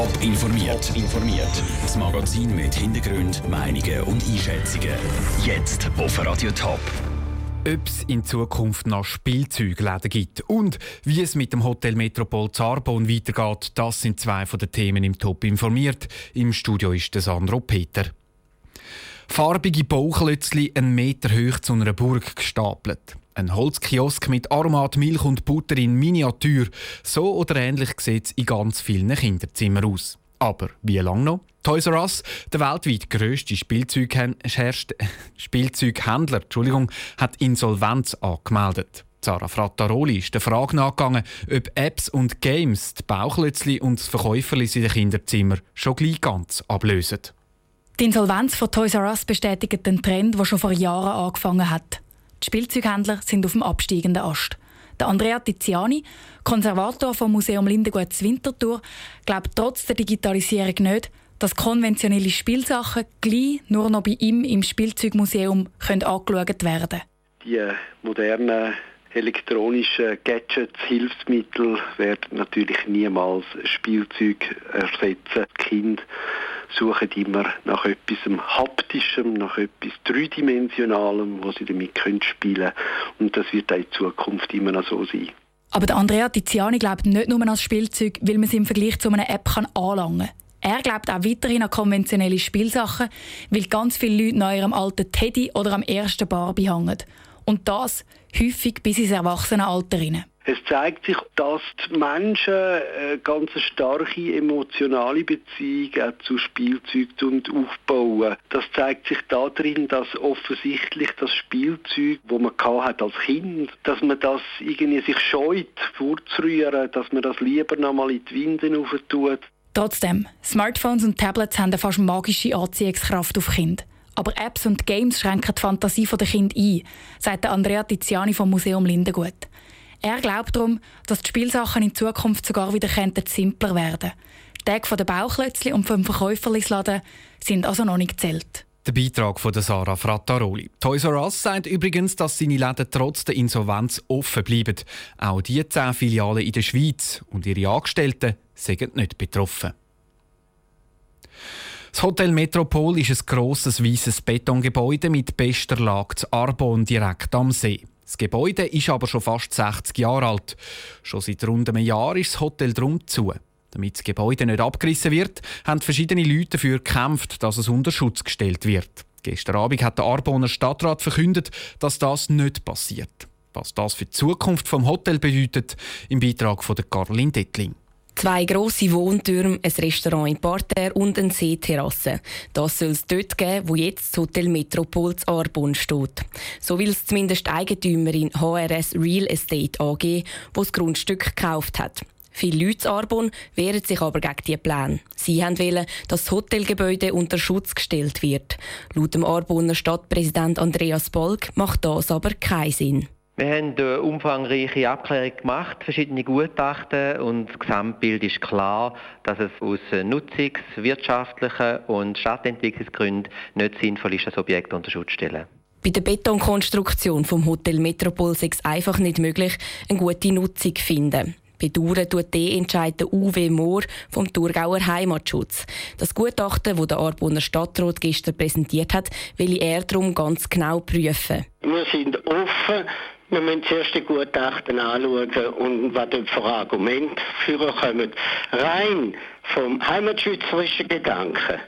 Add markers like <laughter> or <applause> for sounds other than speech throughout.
Top informiert. informiert. Das Magazin mit Hintergrund, Meinungen und Einschätzungen. Jetzt auf Radio Top. Ob es in Zukunft noch Spielzeugläden gibt und wie es mit dem Hotel Metropol Zarbon weitergeht, das sind zwei von den Themen im Top informiert. Im Studio ist der Sandro Peter. Farbige Bauklötzli einen Meter hoch zu einer Burg gestapelt. Ein Holzkiosk mit Aromat, Milch und Butter in Miniatur. So oder ähnlich sieht es in ganz vielen Kinderzimmern aus. Aber wie lange noch? Toys R Us, der weltweit grösste <laughs> Spielzeughändler, Entschuldigung, hat Insolvenz angemeldet. Sarah Frattaroli ist der Frage nachgegangen, ob Apps und Games die Bauchlötzli und das Verkäuferli in den Kinderzimmern schon gleich ganz ablösen. Die Insolvenz von Toys R Us bestätigt den Trend, der schon vor Jahren angefangen hat. Die Spielzeughändler sind auf dem absteigenden Ast. Der Andrea Tiziani, Konservator vom Museum Lindengut Winterthur, glaubt trotz der Digitalisierung nicht, dass konventionelle Spielsachen gleich nur noch bei ihm im Spielzeugmuseum können angeschaut werden. Die modernen elektronischen Gadgets, Hilfsmittel werden natürlich niemals Spielzeug ersetzen. Kind suchen immer nach etwas Haptischem, nach etwas Dreidimensionalem, wo sie damit spielen können. Und das wird auch in Zukunft immer noch so sein. Aber Andrea Tiziani glaubt nicht nur an das Spielzeug, weil man es im Vergleich zu einer App kann anlangen kann. Er glaubt auch weiterhin an konventionelle Spielsachen, weil ganz viele Leute nach ihrem alten Teddy oder am ersten Barbie hängen. Und das häufig bis ins Erwachsenenalter hinein. Es zeigt sich, dass die Menschen eine ganz starke emotionale Beziehung zu Spielzeug aufbauen. Das zeigt sich darin, dass offensichtlich das Spielzeug, wo man hat als Kind, dass man das irgendwie sich scheut, vorzurühren, dass man das lieber noch mal in die Winden tut. Trotzdem, Smartphones und Tablets haben eine fast magische Anziehungskraft auf Kinder. Aber Apps und Games schränken die Fantasie der Kinder ein, sagt Andrea Tiziani vom Museum Lindengut. Er glaubt darum, dass die Spielsachen in Zukunft sogar wieder simpler werden Die Tage der Bauklötzli und vom Verkäuferlisladen sind also noch nicht gezählt. Der Beitrag von Sarah Frattaroli. Toys R Us sagt übrigens, dass seine Läden trotz der Insolvenz offen bleiben. Auch die zehn Filialen in der Schweiz und ihre Angestellten sind nicht betroffen. Das Hotel Metropol ist ein grosses weißes Betongebäude mit bester Lage zu Arbon direkt am See. Das Gebäude ist aber schon fast 60 Jahre alt. Schon seit rund einem Jahr ist das Hotel drum zu. Damit das Gebäude nicht abgerissen wird, haben verschiedene Leute dafür gekämpft, dass es unter Schutz gestellt wird. Gestern Abend hat der Arboner Stadtrat verkündet, dass das nicht passiert. Was das für die Zukunft vom Hotel bedeutet, im Beitrag von Caroline Dettling. Zwei grosse Wohntürme, ein Restaurant in Parterre und eine Seeterrasse. Das soll es dort geben, wo jetzt das Hotel Metropol zu Arbon steht. So will es zumindest Eigentümerin HRS Real Estate AG, die das Grundstück gekauft hat. Viele Leute in Arbon wehren sich aber gegen diese Pläne. Sie wollen, dass das Hotelgebäude unter Schutz gestellt wird. Laut dem Arboner Stadtpräsident Andreas Bolk macht das aber keinen Sinn. Wir haben eine umfangreiche Abklärung gemacht, verschiedene Gutachten und das Gesamtbild ist klar, dass es aus nutzungs-, wirtschaftlichen und Stadtentwicklungsgründen nicht sinnvoll ist, das Objekt unter Schutz zu stellen. Bei der Betonkonstruktion vom Hotel Metropol ist es einfach nicht möglich, eine gute Nutzung zu finden. Bedauern tut der Entscheid der Uwe Mohr vom Thurgauer Heimatschutz. Das Gutachten, das der Arboner Stadtrat gestern präsentiert hat, will er darum ganz genau prüfen. Wir sind offen. Wir müssen zuerst die Gutachten anschauen und was dort für Argumente führen kommen. Rein vom heimatschützerischen Gedanken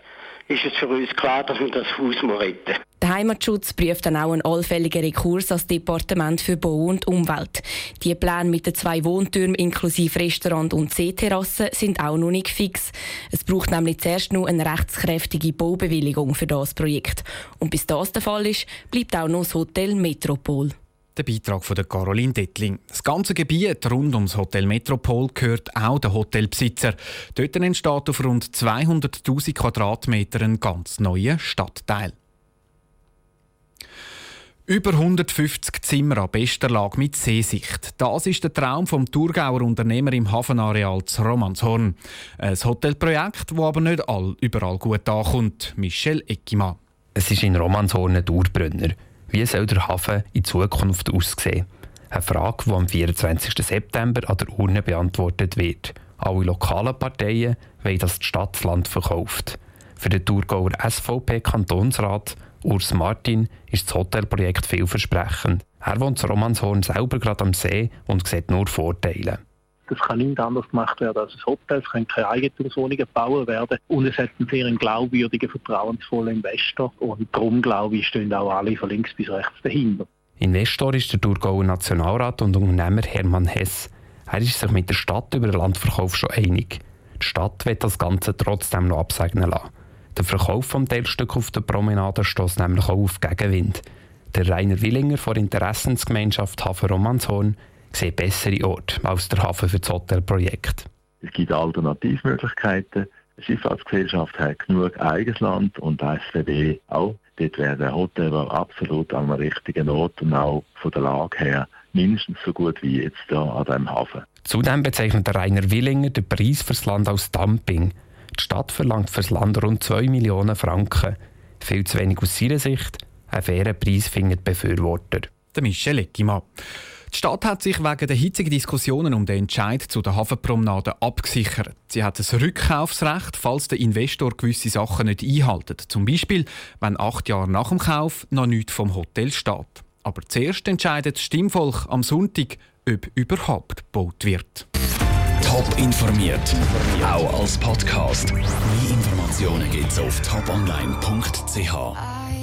ist es für uns klar, dass wir das Haus retten Der Heimatschutz prüft dann auch einen allfälligen Rekurs als Departement für Bau und Umwelt. Die Pläne mit den zwei Wohntürmen inklusive Restaurant und Seeterrasse sind auch noch nicht fix. Es braucht nämlich zuerst noch eine rechtskräftige Baubewilligung für das Projekt. Und bis das der Fall ist, bleibt auch noch das Hotel Metropol. Der Beitrag von Caroline Dettling. Das ganze Gebiet rund ums Hotel Metropol gehört auch den Hotelbesitzer. Dort entsteht auf rund 200.000 Quadratmetern ein ganz neuer Stadtteil. Über 150 Zimmer an bester Lage mit Seesicht. Das ist der Traum vom Thurgauer Unternehmer im Hafenareal zu Romanshorn. Ein Hotelprojekt, das aber nicht all, überall gut ankommt. Michel Eckimann. Es ist in Romanshorn ein Dauerbrenner. Wie soll der Hafen in Zukunft aussehen? Eine Frage, die am 24. September an der Urne beantwortet wird. Alle lokalen Parteien wollen, dass die Stadt das Land verkauft. Für den Thurgauer SVP-Kantonsrat Urs Martin ist das Hotelprojekt vielversprechend. Er wohnt in Romanshorn selber gerade am See und sieht nur Vorteile. Das kann nicht anders gemacht werden als ein Hotel. Es können keine Eigentumswohnungen gebaut werden. Und es hat einen sehr glaubwürdigen, vertrauensvollen Investor. Und darum, glaube ich, stehen auch alle von links bis rechts dahinter. Investor ist der Thurgauer Nationalrat und Unternehmer Hermann Hess. Er ist sich mit der Stadt über den Landverkauf schon einig. Die Stadt wird das Ganze trotzdem noch absegnen lassen. Der Verkauf vom Teilstück auf der Promenade stößt nämlich auch auf Gegenwind. Der Rainer Willinger von Interessensgemeinschaft Hafen Romanshorn sieht bessere Orte als der Hafen für das Hotelprojekt. Es gibt Alternativmöglichkeiten. Die Schifffahrtsgesellschaft hat genug eigenes Land und die SWB auch. Dort wäre der Hotel absolut am richtigen Ort und auch von der Lage her mindestens so gut wie jetzt hier an diesem Hafen. Zudem bezeichnet der Rainer Willinger den Preis fürs Land als Dumping. Die Stadt verlangt fürs Land rund 2 Millionen Franken. Viel zu wenig aus seiner Sicht. Ein fairer Preis findet Befürworter. Der Michel Eckimann. Die Stadt hat sich wegen der hitzigen Diskussionen um den Entscheid zu der Hafenpromenade abgesichert. Sie hat ein Rückkaufsrecht, falls der Investor gewisse Sachen nicht einhält. Zum Beispiel, wenn acht Jahre nach dem Kauf noch nichts vom Hotel steht. Aber zuerst entscheidet das Stimmvolk am Sonntag, ob überhaupt gebaut wird. Top informiert, auch als Podcast. Mehr Informationen gibt es auf toponline.ch.